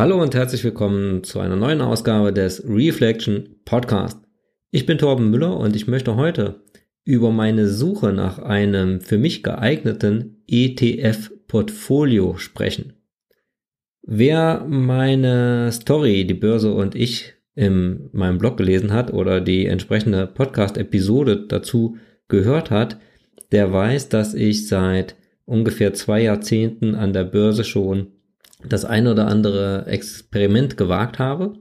Hallo und herzlich willkommen zu einer neuen Ausgabe des Reflection Podcast. Ich bin Torben Müller und ich möchte heute über meine Suche nach einem für mich geeigneten ETF-Portfolio sprechen. Wer meine Story, die Börse und ich in meinem Blog gelesen hat oder die entsprechende Podcast-Episode dazu gehört hat, der weiß, dass ich seit ungefähr zwei Jahrzehnten an der Börse schon das ein oder andere Experiment gewagt habe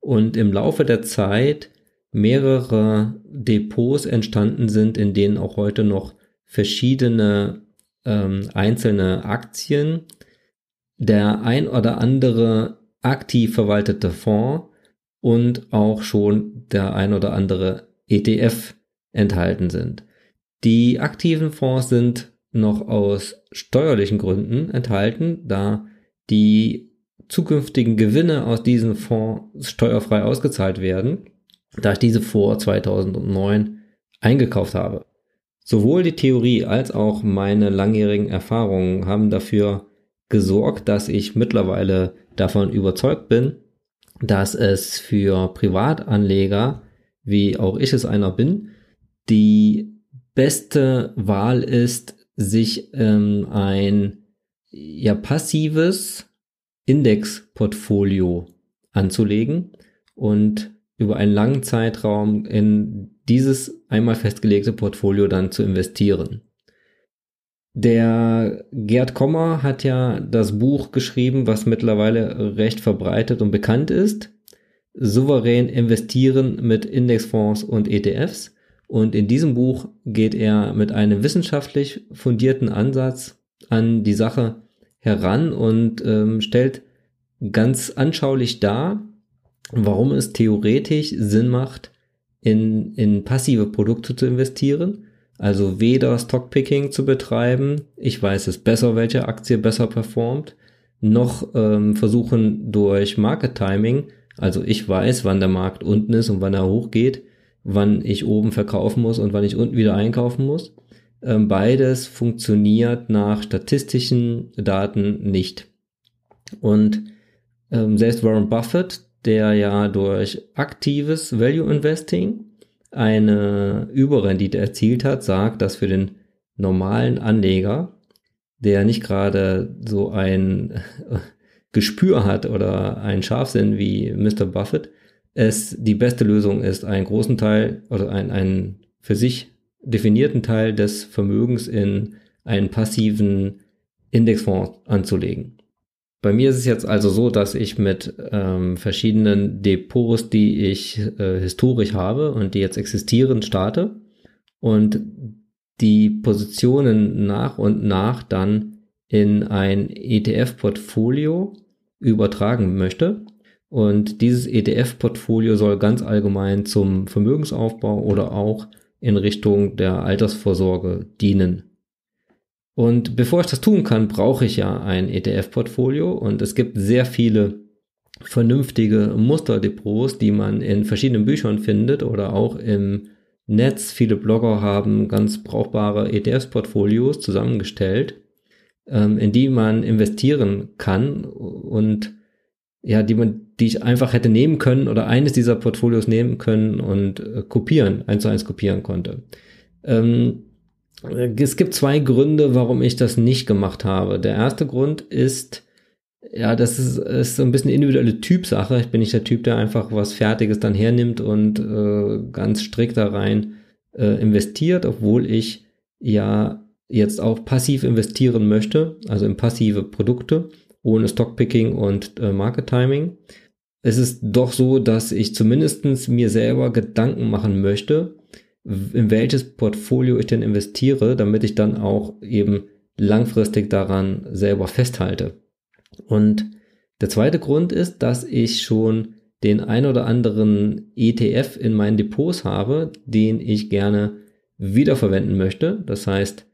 und im Laufe der Zeit mehrere Depots entstanden sind, in denen auch heute noch verschiedene ähm, einzelne Aktien, der ein oder andere aktiv verwaltete Fonds und auch schon der ein oder andere ETF enthalten sind. Die aktiven Fonds sind noch aus steuerlichen Gründen enthalten, da die zukünftigen Gewinne aus diesen Fonds steuerfrei ausgezahlt werden, da ich diese vor 2009 eingekauft habe. Sowohl die Theorie als auch meine langjährigen Erfahrungen haben dafür gesorgt, dass ich mittlerweile davon überzeugt bin, dass es für Privatanleger, wie auch ich es einer bin, die beste Wahl ist, sich ähm, ein ja passives Indexportfolio anzulegen und über einen langen Zeitraum in dieses einmal festgelegte Portfolio dann zu investieren. Der Gerd Kommer hat ja das Buch geschrieben, was mittlerweile recht verbreitet und bekannt ist. Souverän investieren mit Indexfonds und ETFs. Und in diesem Buch geht er mit einem wissenschaftlich fundierten Ansatz an die Sache heran und ähm, stellt ganz anschaulich dar, warum es theoretisch Sinn macht, in, in passive Produkte zu investieren. Also weder Stockpicking zu betreiben, ich weiß es besser, welche Aktie besser performt, noch ähm, versuchen durch Market Timing, also ich weiß, wann der Markt unten ist und wann er hochgeht, wann ich oben verkaufen muss und wann ich unten wieder einkaufen muss. Ähm, beides funktioniert nach statistischen Daten nicht. Und ähm, selbst Warren Buffett, der ja durch aktives Value Investing eine Überrendite erzielt hat, sagt, dass für den normalen Anleger, der nicht gerade so ein Gespür hat oder ein Scharfsinn wie Mr. Buffett, es die beste Lösung ist, einen großen Teil oder einen, einen für sich definierten Teil des Vermögens in einen passiven Indexfonds anzulegen. Bei mir ist es jetzt also so, dass ich mit ähm, verschiedenen Depots, die ich äh, historisch habe und die jetzt existieren, starte und die Positionen nach und nach dann in ein ETF-Portfolio übertragen möchte. Und dieses ETF-Portfolio soll ganz allgemein zum Vermögensaufbau oder auch in Richtung der Altersvorsorge dienen. Und bevor ich das tun kann, brauche ich ja ein ETF-Portfolio und es gibt sehr viele vernünftige Musterdepots, die man in verschiedenen Büchern findet oder auch im Netz. Viele Blogger haben ganz brauchbare ETFs-Portfolios zusammengestellt, ähm, in die man investieren kann und ja, die man, die ich einfach hätte nehmen können oder eines dieser Portfolios nehmen können und äh, kopieren, eins zu eins kopieren konnte. Ähm, es gibt zwei Gründe, warum ich das nicht gemacht habe. Der erste Grund ist, ja, das ist, ist so ein bisschen individuelle Typsache. Ich bin nicht der Typ, der einfach was Fertiges dann hernimmt und äh, ganz strikt da rein äh, investiert, obwohl ich ja jetzt auch passiv investieren möchte, also in passive Produkte, ohne Stockpicking und äh, Market Timing. Es ist doch so, dass ich zumindestens mir selber Gedanken machen möchte, in welches Portfolio ich denn investiere, damit ich dann auch eben langfristig daran selber festhalte. Und der zweite Grund ist, dass ich schon den ein oder anderen ETF in meinen Depots habe, den ich gerne wiederverwenden möchte. Das heißt,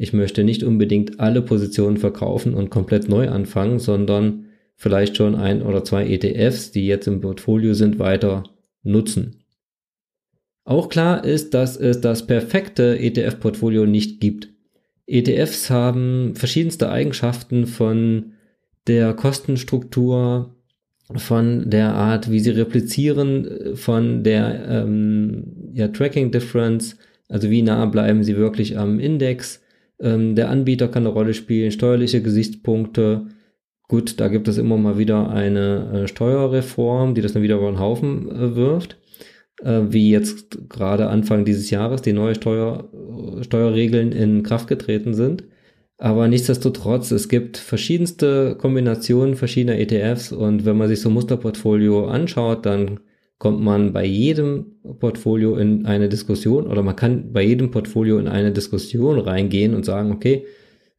ich möchte nicht unbedingt alle Positionen verkaufen und komplett neu anfangen, sondern vielleicht schon ein oder zwei ETFs, die jetzt im Portfolio sind, weiter nutzen. Auch klar ist, dass es das perfekte ETF-Portfolio nicht gibt. ETFs haben verschiedenste Eigenschaften von der Kostenstruktur von der Art, wie sie replizieren, von der ähm, ja, Tracking Difference, also wie nah bleiben sie wirklich am Index. Ähm, der Anbieter kann eine Rolle spielen, steuerliche Gesichtspunkte. Gut, da gibt es immer mal wieder eine äh, Steuerreform, die das dann wieder über den Haufen äh, wirft äh, wie jetzt gerade Anfang dieses Jahres die neue Steuer, Steuerregeln in Kraft getreten sind. Aber nichtsdestotrotz, es gibt verschiedenste Kombinationen verschiedener ETFs und wenn man sich so ein Musterportfolio anschaut, dann kommt man bei jedem Portfolio in eine Diskussion oder man kann bei jedem Portfolio in eine Diskussion reingehen und sagen, okay,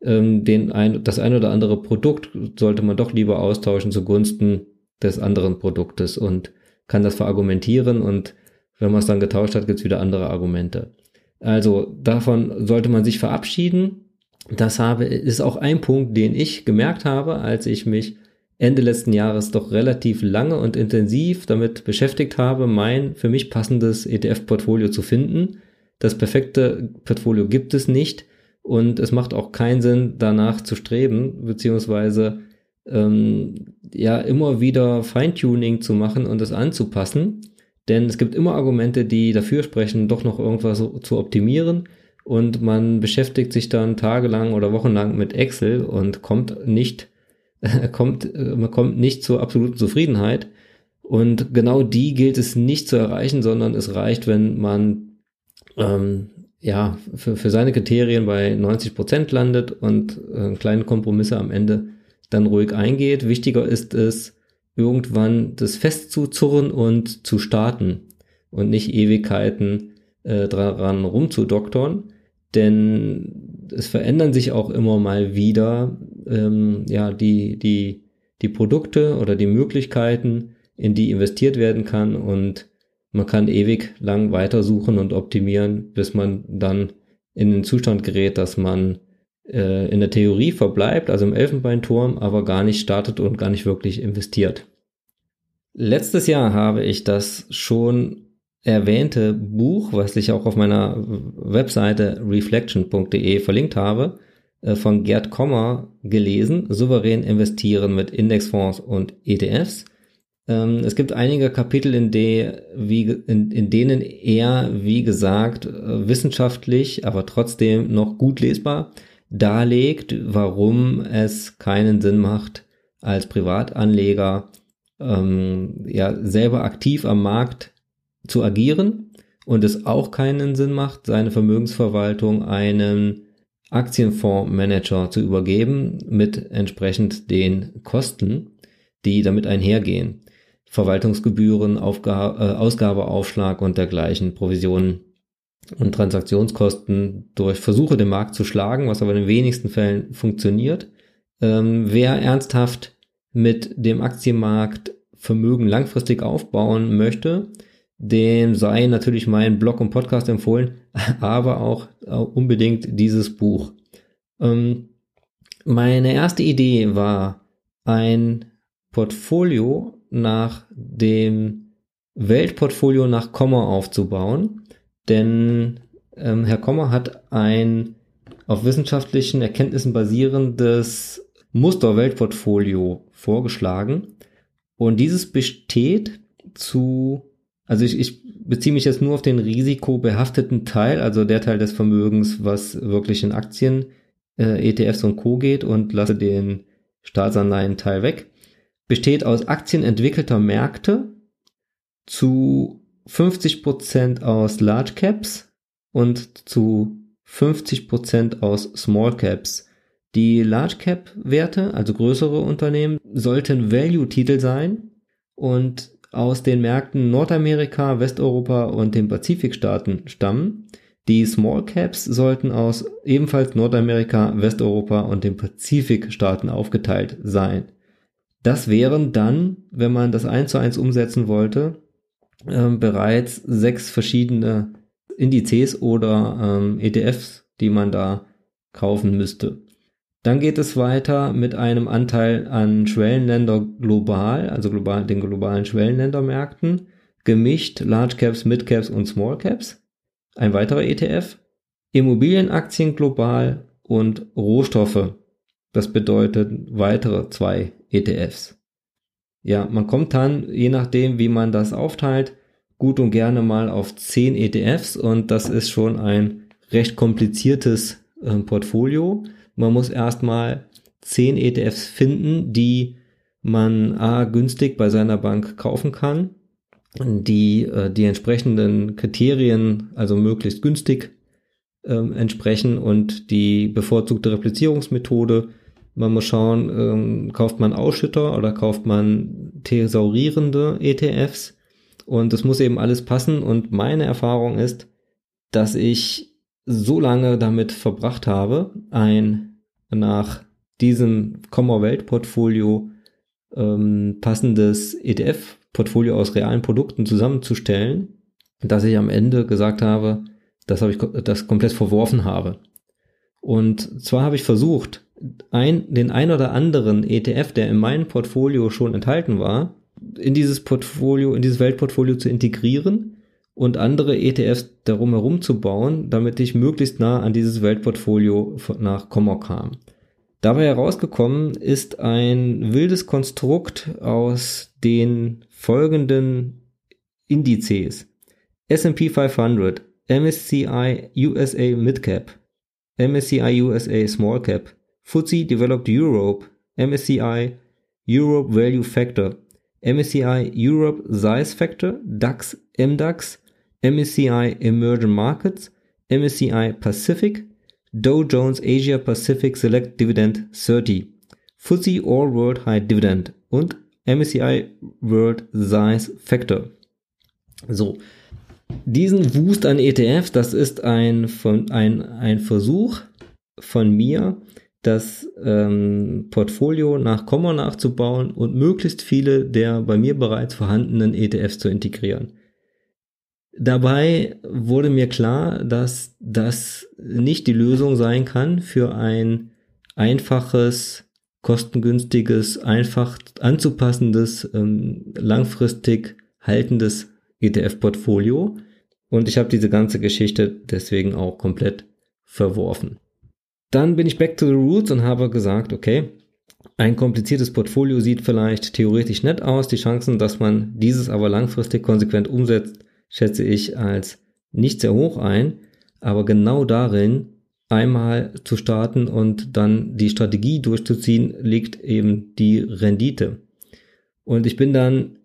ähm, den ein, das ein oder andere Produkt sollte man doch lieber austauschen zugunsten des anderen Produktes und kann das verargumentieren und wenn man es dann getauscht hat, gibt es wieder andere Argumente. Also davon sollte man sich verabschieden das habe, ist auch ein Punkt, den ich gemerkt habe, als ich mich Ende letzten Jahres doch relativ lange und intensiv damit beschäftigt habe, mein für mich passendes ETF-Portfolio zu finden. Das perfekte Portfolio gibt es nicht und es macht auch keinen Sinn, danach zu streben, beziehungsweise ähm, ja immer wieder Feintuning zu machen und es anzupassen. Denn es gibt immer Argumente, die dafür sprechen, doch noch irgendwas zu optimieren und man beschäftigt sich dann tagelang oder wochenlang mit Excel und kommt nicht, kommt, man kommt nicht zur absoluten Zufriedenheit. Und genau die gilt es nicht zu erreichen, sondern es reicht, wenn man ähm, ja für, für seine Kriterien bei 90 Prozent landet und äh, kleine Kompromisse am Ende dann ruhig eingeht. Wichtiger ist es, irgendwann das festzuzurren und zu starten und nicht Ewigkeiten äh, dran rumzudoktern, denn es verändern sich auch immer mal wieder ähm, ja die die die Produkte oder die Möglichkeiten, in die investiert werden kann und man kann ewig lang weitersuchen und optimieren, bis man dann in den Zustand gerät, dass man äh, in der Theorie verbleibt, also im Elfenbeinturm, aber gar nicht startet und gar nicht wirklich investiert. Letztes Jahr habe ich das schon erwähnte Buch, was ich auch auf meiner Webseite reflection.de verlinkt habe, von Gerd Kommer gelesen, Souverän investieren mit Indexfonds und ETFs. Ähm, es gibt einige Kapitel, in, de, wie, in, in denen er, wie gesagt, äh, wissenschaftlich, aber trotzdem noch gut lesbar darlegt, warum es keinen Sinn macht, als Privatanleger ähm, ja selber aktiv am Markt zu agieren und es auch keinen Sinn macht, seine Vermögensverwaltung einem Aktienfondsmanager zu übergeben mit entsprechend den Kosten, die damit einhergehen. Verwaltungsgebühren, Aufga äh, Ausgabeaufschlag und dergleichen, Provisionen und Transaktionskosten durch Versuche, den Markt zu schlagen, was aber in den wenigsten Fällen funktioniert. Ähm, wer ernsthaft mit dem Aktienmarkt Vermögen langfristig aufbauen möchte, dem sei natürlich mein Blog und Podcast empfohlen, aber auch unbedingt dieses Buch. Ähm, meine erste Idee war ein Portfolio nach dem Weltportfolio nach Kommer aufzubauen, denn ähm, Herr Kommer hat ein auf wissenschaftlichen Erkenntnissen basierendes Muster-Weltportfolio vorgeschlagen und dieses besteht zu also ich, ich beziehe mich jetzt nur auf den risikobehafteten Teil, also der Teil des Vermögens, was wirklich in Aktien, äh, ETFs und Co. geht und lasse den Staatsanleihen-Teil weg. Besteht aus Aktien entwickelter Märkte zu 50% aus Large Caps und zu 50% aus Small Caps. Die Large Cap Werte, also größere Unternehmen, sollten Value-Titel sein und aus den Märkten Nordamerika, Westeuropa und den Pazifikstaaten stammen. Die Small Caps sollten aus ebenfalls Nordamerika, Westeuropa und den Pazifikstaaten aufgeteilt sein. Das wären dann, wenn man das eins zu eins umsetzen wollte, äh, bereits sechs verschiedene Indizes oder ähm, ETFs, die man da kaufen müsste. Dann geht es weiter mit einem Anteil an Schwellenländer global, also global, den globalen Schwellenländermärkten, gemischt Large Caps, Mid Caps und Small Caps. Ein weiterer ETF. Immobilienaktien global und Rohstoffe. Das bedeutet weitere zwei ETFs. ja, man kommt dann, je nachdem, wie man das aufteilt, gut und gerne mal auf 10 ETFs und das ist schon ein recht kompliziertes äh, Portfolio. Man muss erstmal 10 ETFs finden, die man A, günstig bei seiner Bank kaufen kann, die äh, die entsprechenden Kriterien, also möglichst günstig ähm, entsprechen und die bevorzugte Replizierungsmethode. Man muss schauen, ähm, kauft man Ausschütter oder kauft man thesaurierende ETFs und das muss eben alles passen und meine Erfahrung ist, dass ich so lange damit verbracht habe, ein nach diesem Commonwealth-Portfolio ähm, passendes ETF-Portfolio aus realen Produkten zusammenzustellen, dass ich am Ende gesagt habe, das habe ich das komplett verworfen habe. Und zwar habe ich versucht, ein, den ein oder anderen ETF, der in meinem Portfolio schon enthalten war, in dieses Portfolio, in dieses Weltportfolio zu integrieren und andere ETFs darum herum zu bauen, damit ich möglichst nah an dieses Weltportfolio nach Kommer kam. Dabei herausgekommen ist ein wildes Konstrukt aus den folgenden Indizes. S&P 500, MSCI USA Midcap, MSCI USA Small Cap, FTSE Developed Europe, MSCI Europe Value Factor, MSCI Europe Size Factor, DAX, MDAX, MSCI Emerging Markets, MSCI Pacific, Dow Jones Asia Pacific Select Dividend 30, FTSE All World High Dividend und MSCI World Size Factor. So, diesen Wust an ETFs, das ist ein, von, ein, ein Versuch von mir, das ähm, Portfolio nach Komma nachzubauen und möglichst viele der bei mir bereits vorhandenen ETFs zu integrieren. Dabei wurde mir klar, dass das nicht die Lösung sein kann für ein einfaches, kostengünstiges, einfach anzupassendes, ähm, langfristig haltendes ETF-Portfolio. Und ich habe diese ganze Geschichte deswegen auch komplett verworfen. Dann bin ich back to the roots und habe gesagt, okay, ein kompliziertes Portfolio sieht vielleicht theoretisch nett aus. Die Chancen, dass man dieses aber langfristig konsequent umsetzt, schätze ich als nicht sehr hoch ein, aber genau darin einmal zu starten und dann die Strategie durchzuziehen, liegt eben die Rendite. Und ich bin dann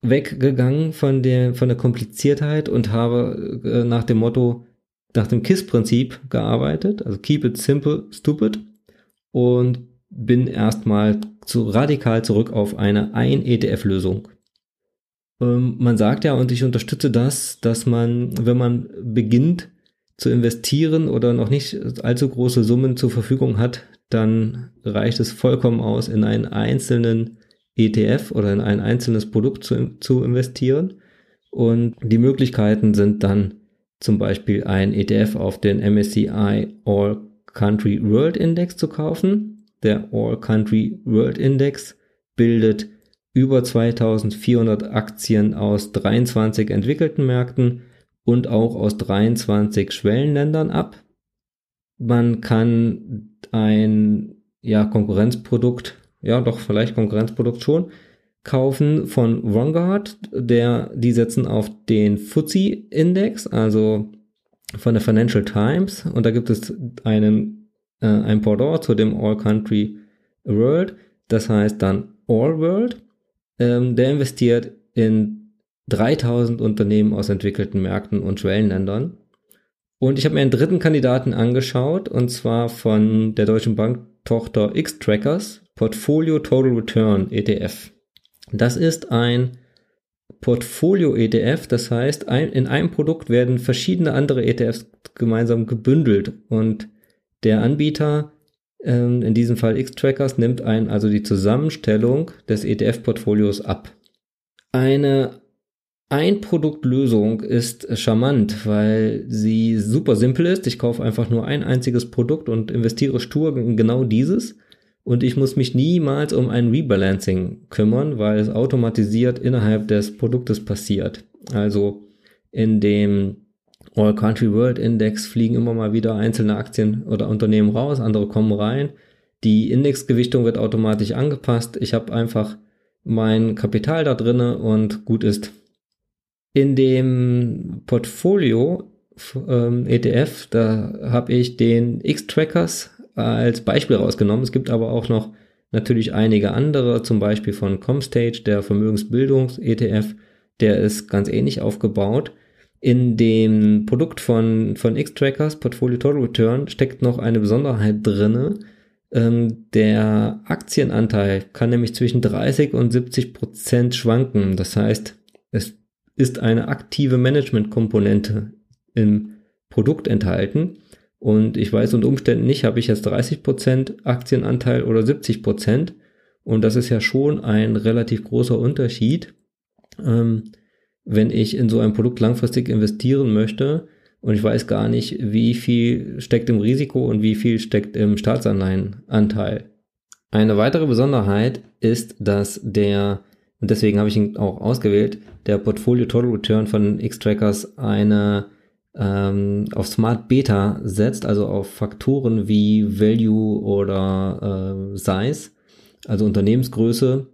weggegangen von der, von der Kompliziertheit und habe äh, nach dem Motto, nach dem KISS-Prinzip gearbeitet, also Keep it simple, stupid und bin erstmal zu radikal zurück auf eine Ein-ETF-Lösung. Ähm, man sagt ja, und ich unterstütze das, dass man, wenn man beginnt zu investieren oder noch nicht allzu große Summen zur Verfügung hat, dann reicht es vollkommen aus, in einen einzelnen ETF oder in ein einzelnes Produkt zu, zu investieren. Und die Möglichkeiten sind dann zum Beispiel ein ETF auf den MSCI All Country World Index zu kaufen. Der All Country World Index bildet über 2400 Aktien aus 23 entwickelten Märkten und auch aus 23 Schwellenländern ab. Man kann ein ja, Konkurrenzprodukt, ja doch vielleicht Konkurrenzprodukt schon, kaufen von Vanguard, der, die setzen auf den FTSE-Index, also von der Financial Times und da gibt es einen, äh, ein Pendant zu dem All Country World, das heißt dann All World ähm, der investiert in 3000 Unternehmen aus entwickelten Märkten und Schwellenländern. Und ich habe mir einen dritten Kandidaten angeschaut, und zwar von der Deutschen Bank Tochter X-Trackers, Portfolio Total Return ETF. Das ist ein Portfolio-ETF, das heißt, ein, in einem Produkt werden verschiedene andere ETFs gemeinsam gebündelt und der Anbieter ähm, in diesem Fall X-Trackers, nimmt ein also die Zusammenstellung des ETF-Portfolios ab. Eine Ein-Produkt-Lösung ist charmant, weil sie super simpel ist. Ich kaufe einfach nur ein einziges Produkt und investiere stur in genau dieses. Und ich muss mich niemals um ein Rebalancing kümmern, weil es automatisiert innerhalb des Produktes passiert. Also in dem All Country World Index fliegen immer mal wieder einzelne Aktien oder Unternehmen raus, andere kommen rein. Die Indexgewichtung wird automatisch angepasst. Ich habe einfach mein Kapital da drinne und gut ist. In dem Portfolio ähm, ETF, da habe ich den X-Trackers als Beispiel rausgenommen. Es gibt aber auch noch natürlich einige andere, zum Beispiel von Comstage, der Vermögensbildungs-ETF, der ist ganz ähnlich aufgebaut. In dem Produkt von, von X-Trackers, Portfolio Total Return, steckt noch eine Besonderheit drinne. Ähm, der Aktienanteil kann nämlich zwischen 30 und 70 Prozent schwanken. Das heißt, es ist eine aktive Management-Komponente im Produkt enthalten. Und ich weiß unter Umständen nicht, habe ich jetzt 30% Aktienanteil oder 70%. Und das ist ja schon ein relativ großer Unterschied, ähm, wenn ich in so ein Produkt langfristig investieren möchte und ich weiß gar nicht, wie viel steckt im Risiko und wie viel steckt im Staatsanleihenanteil. Eine weitere Besonderheit ist, dass der, und deswegen habe ich ihn auch ausgewählt, der Portfolio Total Return von X-Trackers eine ähm, auf Smart Beta setzt, also auf Faktoren wie Value oder äh, Size, also Unternehmensgröße.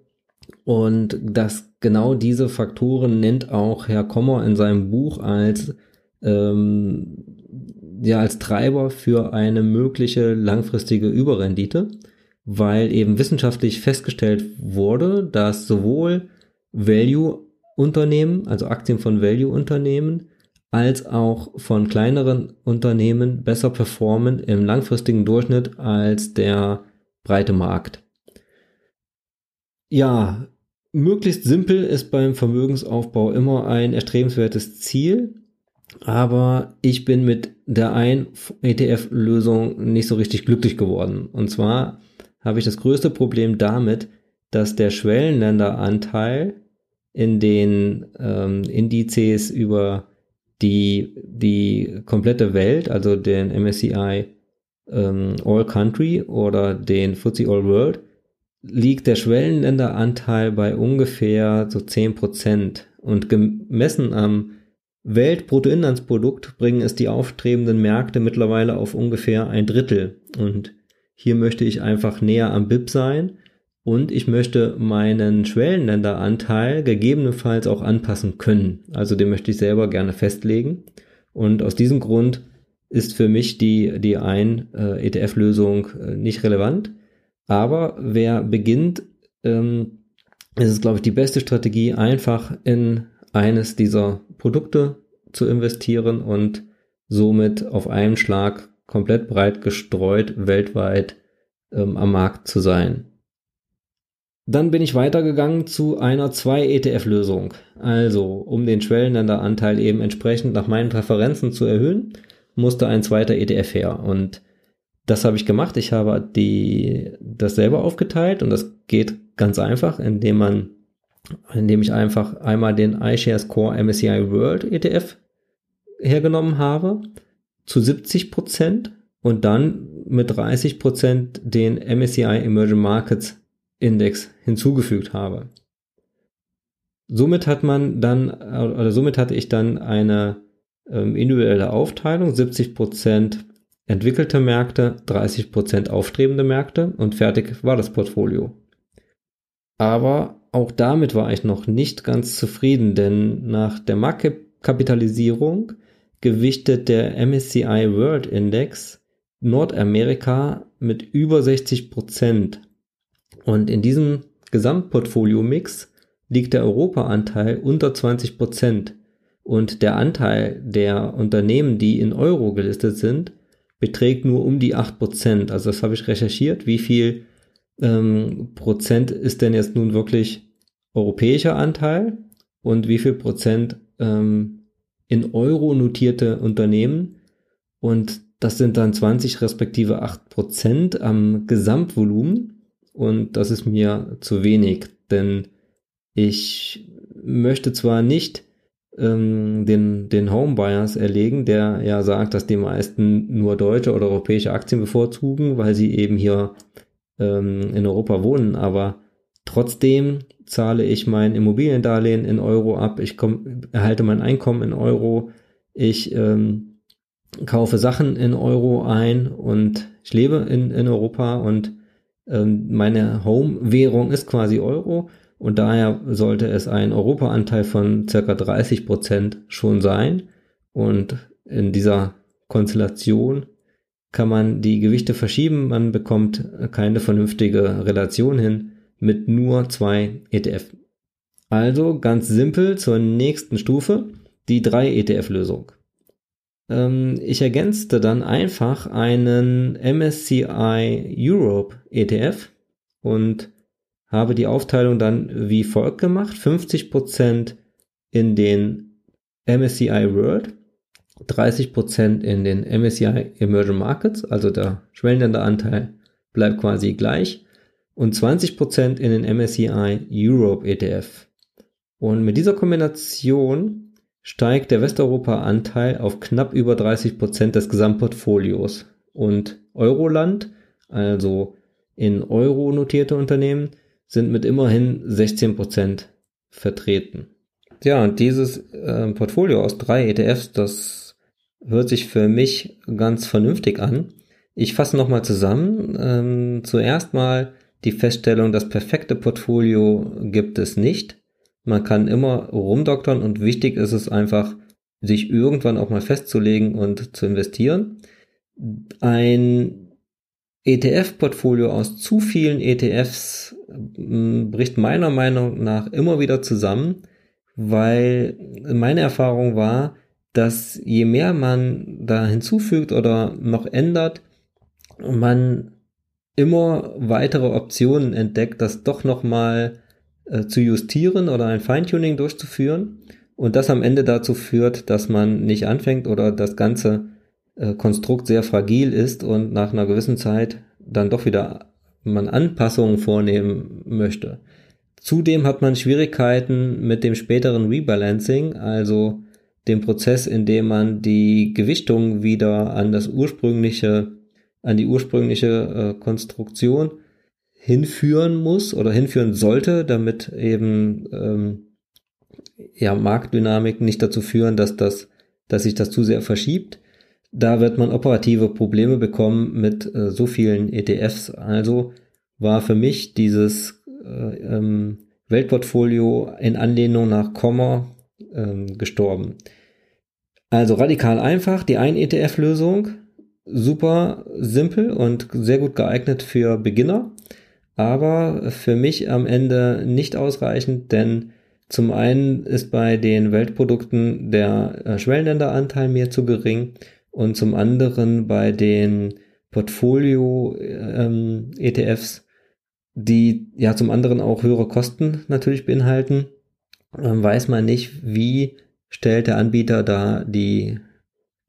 Und das genau diese Faktoren nennt auch Herr Kommer in seinem Buch als ähm, ja als Treiber für eine mögliche langfristige Überrendite, weil eben wissenschaftlich festgestellt wurde, dass sowohl Value-Unternehmen, also Aktien von Value-Unternehmen, als auch von kleineren Unternehmen besser performen im langfristigen Durchschnitt als der breite Markt. Ja, möglichst simpel ist beim Vermögensaufbau immer ein erstrebenswertes Ziel, aber ich bin mit der ein ETF-Lösung nicht so richtig glücklich geworden. Und zwar habe ich das größte Problem damit, dass der Schwellenländeranteil in den ähm, Indizes über die die komplette Welt, also den MSCI ähm, All Country oder den FTSE All World, liegt der Schwellenländeranteil bei ungefähr so 10% und gemessen am Weltbruttoinlandsprodukt bringen es die aufstrebenden Märkte mittlerweile auf ungefähr ein Drittel. Und hier möchte ich einfach näher am BIP sein und ich möchte meinen Schwellenländeranteil gegebenenfalls auch anpassen können. Also den möchte ich selber gerne festlegen. Und aus diesem Grund ist für mich die, die ein äh, äh, nicht relevant. Aber wer beginnt, ähm, ist es, glaube ich, die beste Strategie, einfach in eines dieser Produkte zu investieren und somit auf einen Schlag komplett breit gestreut weltweit ähm, am Markt zu sein. Dann bin ich weitergegangen zu einer 2-ETF-Lösung. Also, um den Schwellenländeranteil eben entsprechend nach meinen Präferenzen zu erhöhen, musste ein zweiter ETF her. Und das habe ich gemacht. Ich habe die, das selber aufgeteilt und das geht ganz einfach, indem man, indem ich einfach einmal den iShares Core MSCI World ETF hergenommen habe zu 70 Prozent und dann mit 30 Prozent den MSCI Emerging Markets Index hinzugefügt habe. Somit hat man dann, oder somit hatte ich dann eine ähm, individuelle Aufteilung, 70% entwickelte Märkte, 30% aufstrebende Märkte und fertig war das Portfolio. Aber auch damit war ich noch nicht ganz zufrieden, denn nach der Marktkapitalisierung gewichtet der MSCI World Index Nordamerika mit über 60 Prozent und in diesem Gesamtportfolio-Mix liegt der Europa-Anteil unter 20 Prozent. Und der Anteil der Unternehmen, die in Euro gelistet sind, beträgt nur um die 8 Prozent. Also das habe ich recherchiert. Wie viel ähm, Prozent ist denn jetzt nun wirklich europäischer Anteil und wie viel Prozent ähm, in Euro notierte Unternehmen? Und das sind dann 20 respektive 8 Prozent am Gesamtvolumen und das ist mir zu wenig, denn ich möchte zwar nicht ähm, den, den Homebuyers erlegen, der ja sagt, dass die meisten nur deutsche oder europäische Aktien bevorzugen, weil sie eben hier ähm, in Europa wohnen, aber trotzdem zahle ich mein Immobiliendarlehen in Euro ab, ich komm, erhalte mein Einkommen in Euro, ich ähm, kaufe Sachen in Euro ein und ich lebe in, in Europa und meine Home-Währung ist quasi Euro und daher sollte es ein Europaanteil von circa 30 Prozent schon sein und in dieser Konstellation kann man die Gewichte verschieben, man bekommt keine vernünftige Relation hin mit nur zwei ETF. Also ganz simpel zur nächsten Stufe, die 3 ETF-Lösung. Ähm, ich ergänzte dann einfach einen MSCI Europe ETF und habe die Aufteilung dann wie folgt gemacht. 50% in den MSCI World, 30% in den MSCI Emerging Markets, also der Schwellenländeranteil bleibt quasi gleich und 20% in den MSCI Europe ETF. Und mit dieser Kombination steigt der Westeuropa-Anteil auf knapp über 30 Prozent des Gesamtportfolios. Und Euroland, also in Euro notierte Unternehmen, sind mit immerhin 16 Prozent vertreten. Ja, und dieses äh, Portfolio aus drei ETFs, das hört sich für mich ganz vernünftig an. Ich fasse nochmal zusammen. Ähm, zuerst mal die Feststellung, das perfekte Portfolio gibt es nicht. Man kann immer rumdoktern und wichtig ist es einfach, sich irgendwann auch mal festzulegen und zu investieren. Ein ETF-Portfolio aus zu vielen ETFs hm, bricht meiner Meinung nach immer wieder zusammen, weil meine Erfahrung war, dass je mehr man da hinzufügt oder noch ändert, man immer weitere Optionen entdeckt, dass doch noch mal äh, zu justieren oder ein Feintuning durchzuführen und das am Ende dazu führt, dass man nicht anfängt oder das ganze äh, Konstrukt sehr fragil ist und nach einer gewissen Zeit dann doch wieder man Anpassungen vornehmen möchte. Zudem hat man Schwierigkeiten mit dem späteren Rebalancing, also dem Prozess, in dem man die Gewichtung wieder an das ursprüngliche, an die ursprüngliche äh, Konstruktion hinführen muss oder hinführen sollte, damit eben ähm, ja Marktdynamiken nicht dazu führen, dass das, dass sich das zu sehr verschiebt. Da wird man operative Probleme bekommen mit äh, so vielen ETFs. Also war für mich dieses äh, ähm, Weltportfolio in Anlehnung nach Kommer ähm, gestorben. Also radikal einfach, die ein ETF-Lösung, super simpel und sehr gut geeignet für Beginner aber für mich am Ende nicht ausreichend, denn zum einen ist bei den Weltprodukten der äh, Schwellenländeranteil mir zu gering und zum anderen bei den Portfolio-ETFs, ähm, die ja zum anderen auch höhere Kosten natürlich beinhalten, ähm, weiß man nicht, wie stellt der Anbieter da die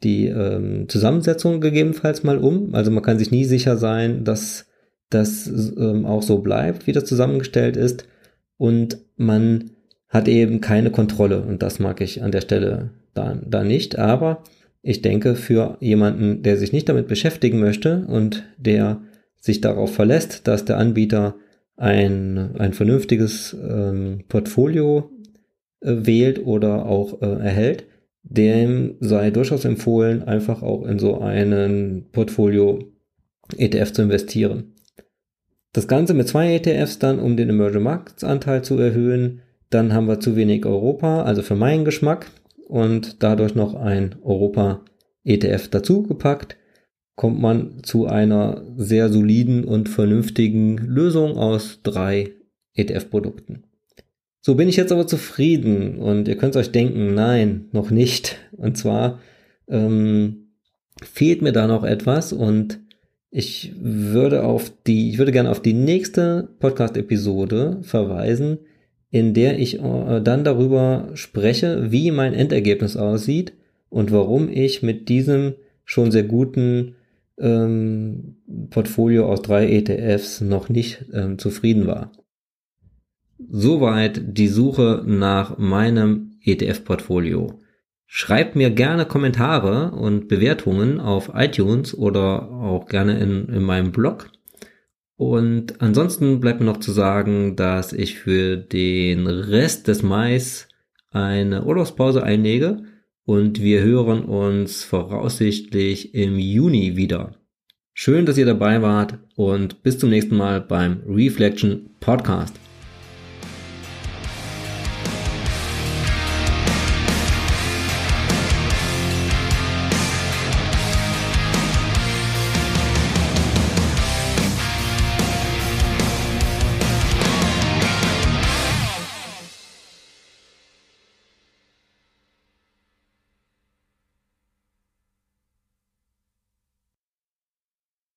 die ähm, Zusammensetzung gegebenenfalls mal um. Also man kann sich nie sicher sein, dass das ähm, auch so bleibt, wie das zusammengestellt ist. Und man hat eben keine Kontrolle. Und das mag ich an der Stelle da, da nicht. Aber ich denke, für jemanden, der sich nicht damit beschäftigen möchte und der sich darauf verlässt, dass der Anbieter ein, ein vernünftiges ähm, Portfolio äh, wählt oder auch äh, erhält, dem sei durchaus empfohlen, einfach auch in so einen Portfolio ETF zu investieren. Das Ganze mit zwei ETFs dann, um den Emerging Markets Anteil zu erhöhen. Dann haben wir zu wenig Europa, also für meinen Geschmack. Und dadurch noch ein Europa ETF dazu gepackt, kommt man zu einer sehr soliden und vernünftigen Lösung aus drei ETF-Produkten. So bin ich jetzt aber zufrieden und ihr könnt euch denken, nein, noch nicht. Und zwar ähm, fehlt mir da noch etwas und ich würde auf die, ich würde gerne auf die nächste Podcast-Episode verweisen, in der ich äh, dann darüber spreche, wie mein Endergebnis aussieht und warum ich mit diesem schon sehr guten ähm, Portfolio aus drei ETFs noch nicht ähm, zufrieden war. Soweit die Suche nach meinem ETF-Portfolio. Schreibt mir gerne Kommentare und Bewertungen auf iTunes oder auch gerne in, in meinem Blog. Und ansonsten bleibt mir noch zu sagen, dass ich für den Rest des Mais eine Urlaubspause einlege und wir hören uns voraussichtlich im Juni wieder. Schön, dass ihr dabei wart und bis zum nächsten Mal beim Reflection Podcast.